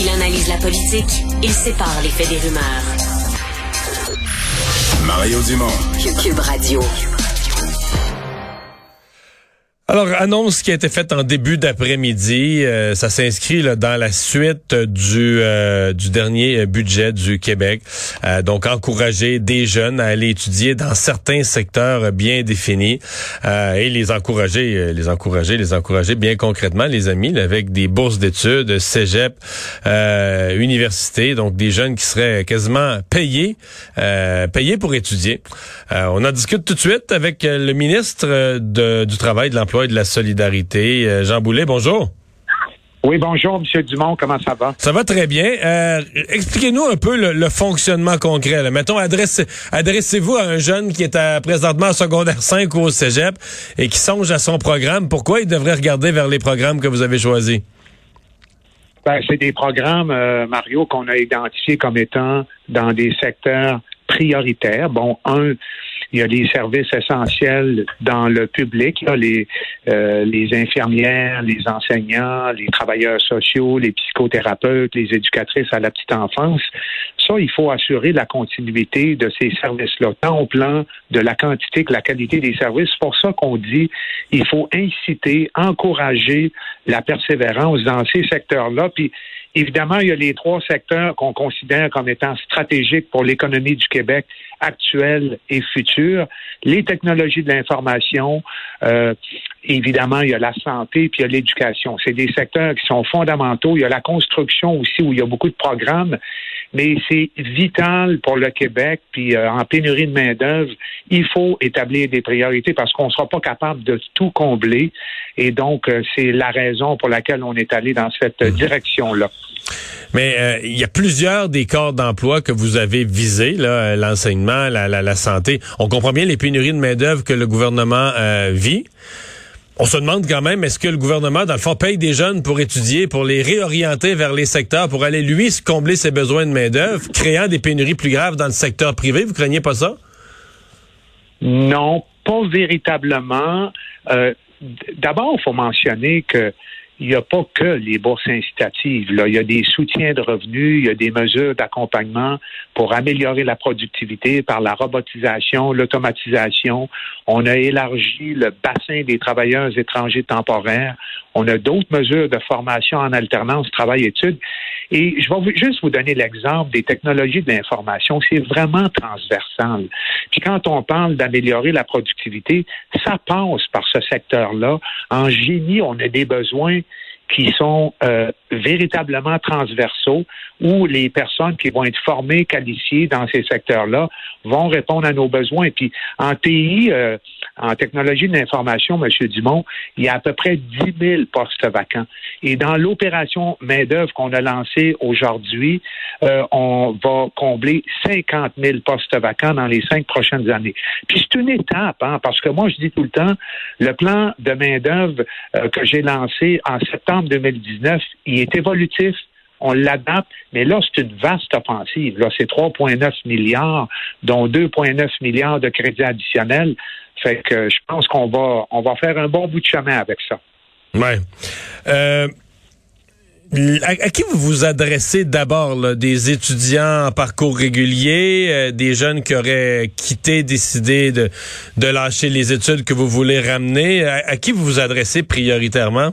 Il analyse la politique, il sépare les faits des rumeurs. Mario Dumont. Cube Radio. Alors, annonce qui a été faite en début d'après-midi, euh, ça s'inscrit dans la suite du euh, du dernier budget du Québec. Euh, donc, encourager des jeunes à aller étudier dans certains secteurs bien définis et les encourager, les encourager, les encourager bien concrètement, les amis, avec des bourses d'études, cégep, université, donc des jeunes qui seraient quasiment payés, payés pour étudier. on en discute tout de suite avec le ministre du Travail, de l'Emploi et de la solidarité. Euh, Jean Boulet, bonjour. Oui, bonjour, M. Dumont, comment ça va? Ça va très bien. Euh, expliquez-nous un peu le, fonctionnement concret. Mettons, adressez-vous à un jeune qui est à, présentement en secondaire 5 ou au cégep et qui songe à son programme. Pourquoi il devrait regarder vers les programmes que vous avez choisis? Ben, c'est des programmes, euh, Mario, qu'on a identifiés comme étant dans des secteurs prioritaires. Bon, un, il y a les services essentiels dans le public, les, euh, les infirmières, les enseignants, les travailleurs sociaux, les psychothérapeutes, les éducatrices à la petite enfance. Ça, il faut assurer la continuité de ces services-là, tant au plan de la quantité que la qualité des services. C'est pour ça qu'on dit il faut inciter, encourager la persévérance dans ces secteurs-là. Puis Évidemment, il y a les trois secteurs qu'on considère comme étant stratégiques pour l'économie du Québec actuelle et future. Les technologies de l'information, euh, évidemment, il y a la santé, puis il y a l'éducation. C'est des secteurs qui sont fondamentaux. Il y a la construction aussi, où il y a beaucoup de programmes mais c'est vital pour le Québec. Puis euh, en pénurie de main d'œuvre, il faut établir des priorités parce qu'on ne sera pas capable de tout combler. Et donc, euh, c'est la raison pour laquelle on est allé dans cette mhm. direction-là. Mais il y a plusieurs des corps d'emploi que vous avez visés, l'enseignement, la, santé. On comprend bien les pénuries de main d'œuvre que le gouvernement vit. On se demande quand même, est-ce que le gouvernement, dans le fond, paye des jeunes pour étudier, pour les réorienter vers les secteurs, pour aller, lui, combler ses besoins de main-d'œuvre, créant des pénuries plus graves dans le secteur privé? Vous craignez pas ça? Non, pas véritablement. Euh, d'abord, il faut mentionner que il n'y a pas que les bourses incitatives. Là. Il y a des soutiens de revenus, il y a des mesures d'accompagnement pour améliorer la productivité par la robotisation, l'automatisation. On a élargi le bassin des travailleurs étrangers temporaires. On a d'autres mesures de formation en alternance travail-études. Et je vais juste vous donner l'exemple des technologies de l'information. C'est vraiment transversal. Puis quand on parle d'améliorer la productivité, ça passe par ce secteur-là. En génie, on a des besoins qui sont euh, véritablement transversaux, où les personnes qui vont être formées, qualifiées dans ces secteurs-là vont répondre à nos besoins. Et puis en TI, euh, en technologie de l'information, M. Dumont, il y a à peu près 10 000 postes vacants. Et dans l'opération main-d'œuvre qu'on a lancée aujourd'hui, euh, on va combler 50 000 postes vacants dans les cinq prochaines années. Puis c'est une étape, hein, parce que moi, je dis tout le temps, le plan de main-d'œuvre que j'ai lancé en septembre 2019, il est évolutif. On l'adapte, mais là, c'est une vaste offensive. Là, c'est 3,9 milliards, dont 2,9 milliards de crédits additionnels. Fait que je pense qu'on va, on va faire un bon bout de chemin avec ça. Ouais. Euh, à, qui vous vous adressez d'abord? Des étudiants en parcours régulier, euh, des jeunes qui auraient quitté, décidé de, de lâcher les études que vous voulez ramener? à qui vous vous adressez prioritairement?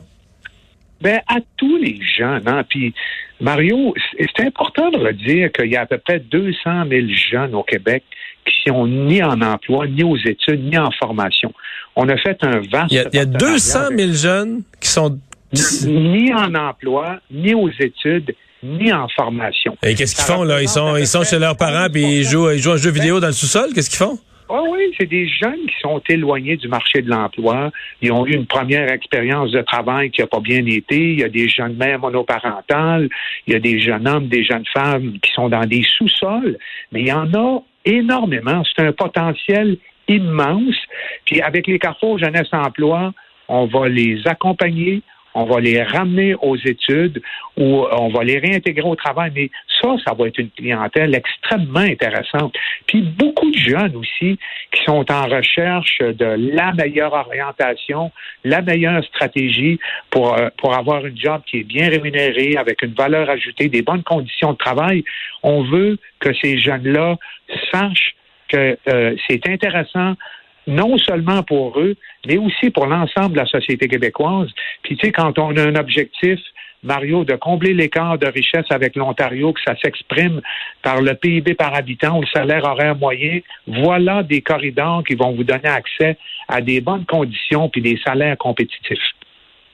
Ben, à tous les jeunes. Hein? Puis, Mario, c'est important de redire qu'il y a à peu près 200 000 jeunes au Québec qui sont ni en emploi, ni aux études, ni en formation. On a fait un vaste... Il y a, 200 000 jeunes qui sont... Ni en emploi, ni aux études, ni en formation. Et qu'est-ce qu'ils font, là? Ils sont, ils sont chez leurs parents puis ils jouent, ils jouent à un jeu vidéo dans le sous-sol? Qu'est-ce qu'ils font? Ah oui, c'est des jeunes qui sont éloignés du marché de l'emploi. Ils ont eu une première expérience de travail qui n'a pas bien été. Il y a des jeunes mères monoparentales. Il y a des jeunes hommes, des jeunes femmes qui sont dans des sous-sols. Mais il y en a énormément. C'est un potentiel immense. Puis avec les Carrefour Jeunesse Emploi, on va les accompagner, on va les ramener aux études ou on va les réintégrer au travail. Mais ça, ça va être une clientèle extrêmement intéressante. Puis beaucoup de jeunes aussi qui sont en recherche de la meilleure orientation, la meilleure stratégie pour, euh, avoir une job qui est bien rémunérée, avec une valeur ajoutée, des bonnes conditions de travail. On veut que ces jeunes-là sachent que euh, c'est intéressant non seulement pour eux, mais aussi pour l'ensemble de la société québécoise. Puis tu sais, quand on a un objectif, Mario, de combler l'écart de richesse avec l'Ontario, que ça s'exprime par le PIB par habitant ou le salaire horaire moyen, voilà des corridors qui vont vous donner accès à des bonnes conditions puis des salaires compétitifs.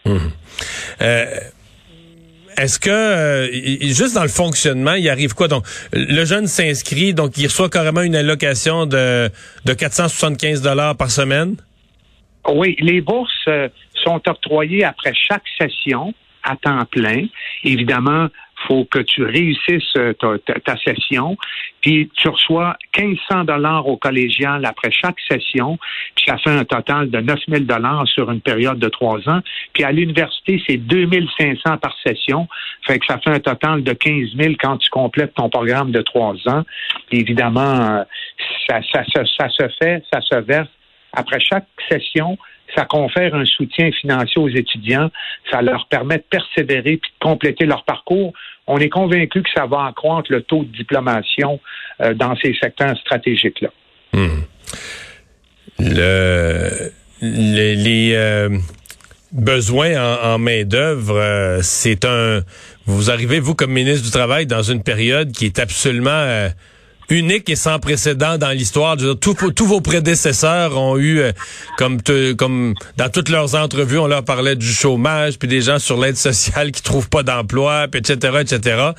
Hum. Euh, est-ce que euh, juste dans le fonctionnement, il arrive quoi? Donc le jeune s'inscrit donc il reçoit carrément une allocation de de 475 dollars par semaine? Oui, les bourses euh, sont octroyées après chaque session à temps plein. Évidemment, faut que tu réussisses euh, ta, session, puis tu reçois 1500 dollars au collégial après chaque session, puis ça fait un total de 9000 dollars sur une période de trois ans. Puis à l'université, c'est 2500 par session, fait que ça fait un total de 15 000 quand tu complètes ton programme de trois ans. Évidemment, euh, ça, ça, ça se fait, ça se verse après chaque session ça confère un soutien financier aux étudiants, ça leur permet de persévérer puis de compléter leur parcours. On est convaincu que ça va accroître le taux de diplomation euh, dans ces secteurs stratégiques-là. Hmm. Le, les, euh, besoins en, main-d'œuvre, euh, c'est un. Vous arrivez, vous, comme ministre du Travail, dans une période qui est absolument unique et sans précédent dans l'histoire. Tous, vos prédécesseurs ont eu, euh, comme, comme dans toutes leurs entrevues, on leur parlait du chômage, puis des gens sur l'aide sociale qui trouvent pas d'emploi, puis etc., etc.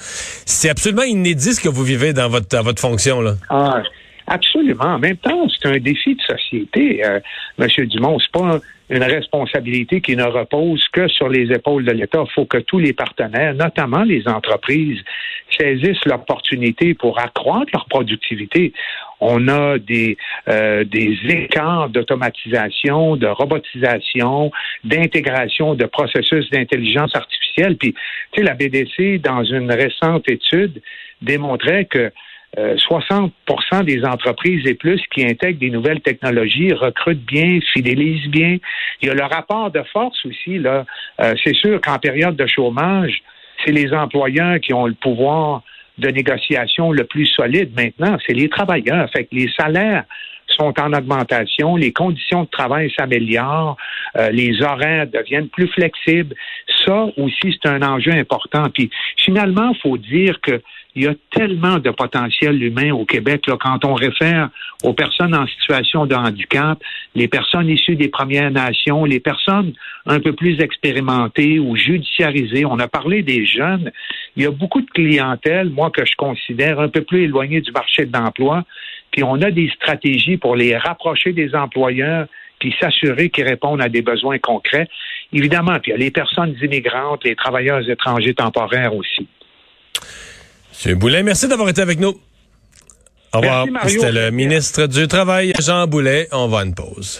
C'est absolument inédit ce que vous vivez dans votre, fonction. Là. Ah, absolument. En même temps, c'est un défi de société, euh, M. Dumont. C'est pas une responsabilité qui ne repose que sur les épaules de l'État. Il faut que tous les partenaires, notamment les entreprises, saisissent l'opportunité pour accroître leur productivité. On a des, euh, des écarts d'automatisation, de robotisation, d'intégration de processus d'intelligence artificielle. Puis, tu sais, la BDC, dans une récente étude, démontrait que 60% euh, des entreprises et plus qui intègrent des nouvelles technologies recrutent bien, fidélisent bien. Il y a le rapport de force aussi. Là, euh, c'est sûr qu'en période de chômage, c'est les employeurs qui ont le pouvoir de négociation le plus solide. Maintenant, c'est les travailleurs. Fait que les salaires sont en augmentation, les conditions de travail s'améliorent, euh, les horaires deviennent plus flexibles. Ça aussi, c'est un enjeu important. Puis finalement, il faut dire que il y a tellement de potentiel humain au Québec là, quand on réfère aux personnes en situation de handicap, les personnes issues des Premières Nations, les personnes un peu plus expérimentées ou judiciarisées. On a parlé des jeunes. Il y a beaucoup de clientèle, moi, que je considère un peu plus éloignée du marché de l'emploi. Puis on a des stratégies pour les rapprocher des employeurs puis s'assurer qu'ils répondent à des besoins concrets. Évidemment, puis il y a les personnes immigrantes, les travailleurs étrangers temporaires aussi. M. Boulet, merci d'avoir été avec nous. Au revoir. C'était le ministre du Travail, Jean Boulet. On va à une pause.